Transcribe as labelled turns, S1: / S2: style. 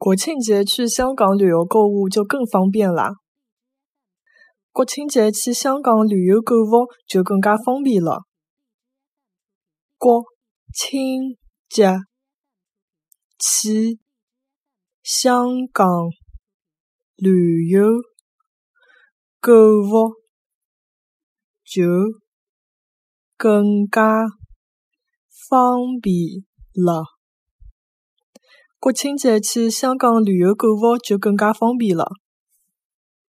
S1: 国庆节去香港旅游购物就更方便啦！国庆节去香港旅游购物就更加方便了。国庆节去香港旅游购物就更加方便了。国庆节去香港旅游购物就更加方便了。